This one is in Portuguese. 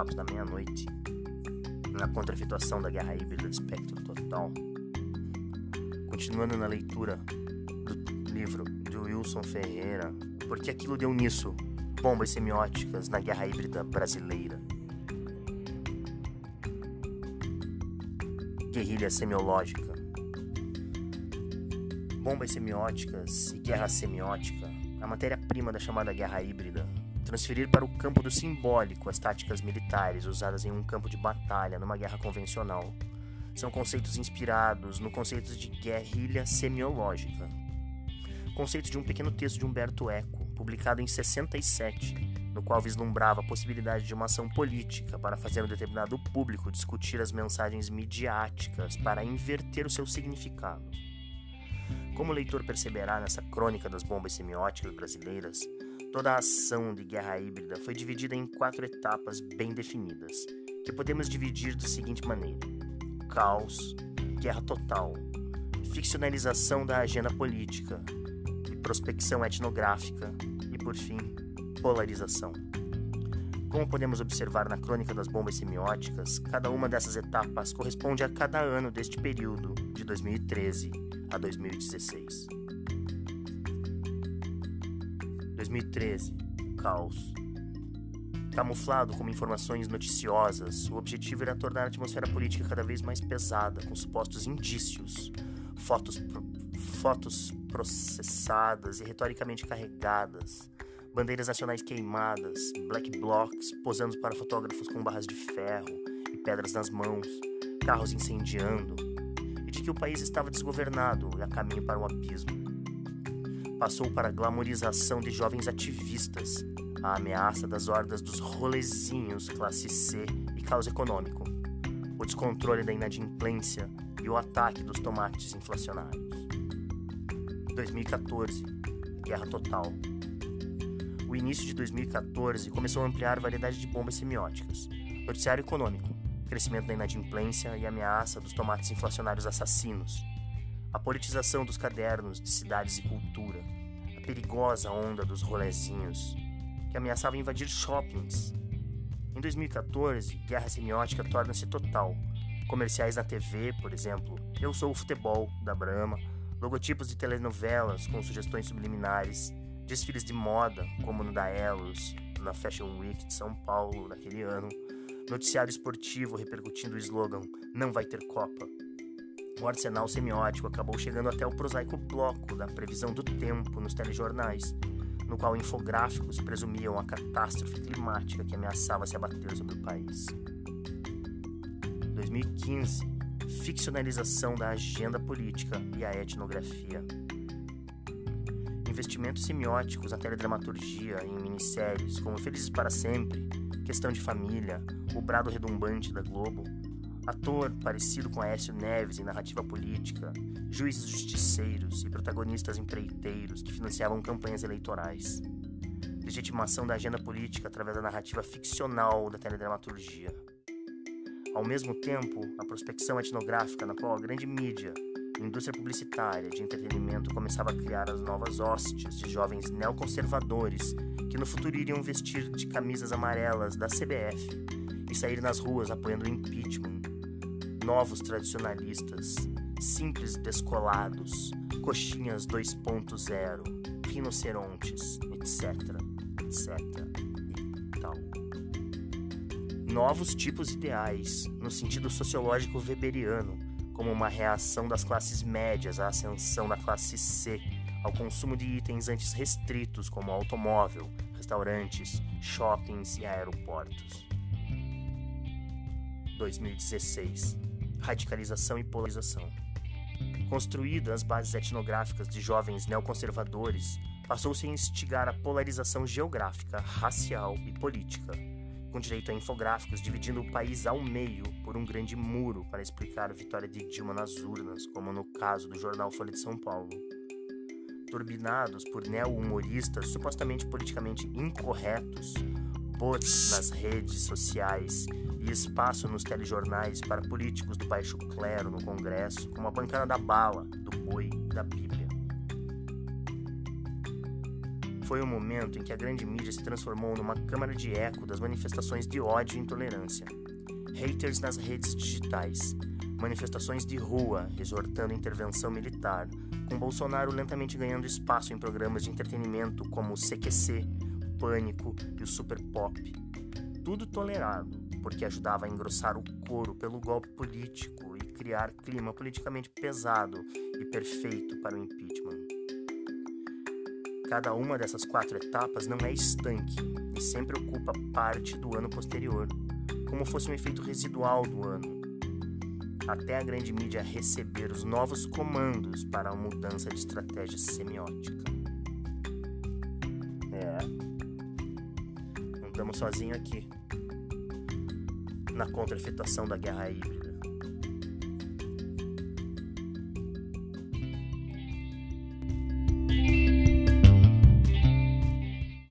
Papos da Meia-Noite, na contrafituação da guerra híbrida do espectro total. Continuando na leitura do livro de Wilson Ferreira, porque aquilo deu nisso, bombas semióticas na guerra híbrida brasileira. Guerrilha semiológica. Bombas semióticas e guerra semiótica, a matéria-prima da chamada guerra híbrida, transferir para o campo do simbólico as táticas militares usadas em um campo de batalha numa guerra convencional. São conceitos inspirados no conceito de guerrilha semiológica. Conceito de um pequeno texto de Humberto Eco, publicado em 67, no qual vislumbrava a possibilidade de uma ação política para fazer um determinado público discutir as mensagens midiáticas para inverter o seu significado. Como o leitor perceberá nessa crônica das bombas semióticas brasileiras, Toda a ação de guerra híbrida foi dividida em quatro etapas bem definidas, que podemos dividir da seguinte maneira: caos, guerra total, ficcionalização da agenda política, e prospecção etnográfica e, por fim, polarização. Como podemos observar na crônica das bombas semióticas, cada uma dessas etapas corresponde a cada ano deste período, de 2013 a 2016. 2013 Caos. Camuflado como informações noticiosas, o objetivo era tornar a atmosfera política cada vez mais pesada, com supostos indícios, fotos, pro, fotos processadas e retoricamente carregadas, bandeiras nacionais queimadas, black blocs posando para fotógrafos com barras de ferro e pedras nas mãos, carros incendiando, e de que o país estava desgovernado e a caminho para o abismo passou para a glamorização de jovens ativistas, a ameaça das hordas dos rolezinhos classe C e caos econômico, o descontrole da inadimplência e o ataque dos tomates inflacionários. 2014 Guerra Total. O início de 2014 começou a ampliar a variedade de bombas semióticas. Noticiário econômico, crescimento da inadimplência e ameaça dos tomates inflacionários assassinos, a politização dos cadernos de cidades e cultura, a perigosa onda dos rolezinhos, que ameaçava invadir shoppings. Em 2014, guerra semiótica torna-se total. Comerciais na TV, por exemplo, Eu Sou o Futebol, da Brahma, logotipos de telenovelas com sugestões subliminares, desfiles de moda, como no da Elos, na Fashion Week de São Paulo naquele ano, noticiário esportivo repercutindo o slogan Não vai ter Copa, o arsenal semiótico acabou chegando até o prosaico bloco da previsão do tempo nos telejornais, no qual infográficos presumiam a catástrofe climática que ameaçava se abater sobre o país. 2015 Ficcionalização da agenda política e a etnografia. Investimentos semióticos na teledramaturgia e em minisséries como Felizes para Sempre, Questão de Família, O Brado Redumbante da Globo, Ator parecido com Aécio Neves em narrativa política, juízes justiceiros e protagonistas empreiteiros que financiavam campanhas eleitorais. Legitimação da agenda política através da narrativa ficcional da teledramaturgia. Ao mesmo tempo, a prospecção etnográfica na qual a grande mídia a indústria publicitária de entretenimento começava a criar as novas hostes de jovens neoconservadores que no futuro iriam vestir de camisas amarelas da CBF e sair nas ruas apoiando o impeachment novos tradicionalistas, simples descolados, coxinhas 2.0, rinocerontes, etc, etc e tal. Novos tipos ideais, no sentido sociológico weberiano, como uma reação das classes médias à ascensão da classe C ao consumo de itens antes restritos como automóvel, restaurantes, shoppings e aeroportos. 2016 radicalização e polarização. Construída as bases etnográficas de jovens neoconservadores, passou-se a instigar a polarização geográfica, racial e política, com direito a infográficos dividindo o país ao meio por um grande muro para explicar a vitória de Dilma nas urnas, como no caso do jornal Folha de São Paulo. Turbinados por neo-humoristas supostamente politicamente incorretos, bots nas redes sociais e espaço nos telejornais para políticos do baixo clero no Congresso, como a bancada da bala, do boi da Bíblia. foi o momento em que a grande mídia se transformou numa câmara de eco das manifestações de ódio e intolerância. Haters nas redes digitais, manifestações de rua exortando intervenção militar, com Bolsonaro lentamente ganhando espaço em programas de entretenimento como o CQC, Pânico e o Super Pop. Tudo tolerado, porque ajudava a engrossar o coro pelo golpe político e criar clima politicamente pesado e perfeito para o impeachment. Cada uma dessas quatro etapas não é estanque e sempre ocupa parte do ano posterior, como fosse um efeito residual do ano, até a grande mídia receber os novos comandos para a mudança de estratégia semiótica. Estamos sozinhos aqui na contra-efetuação da guerra híbrida.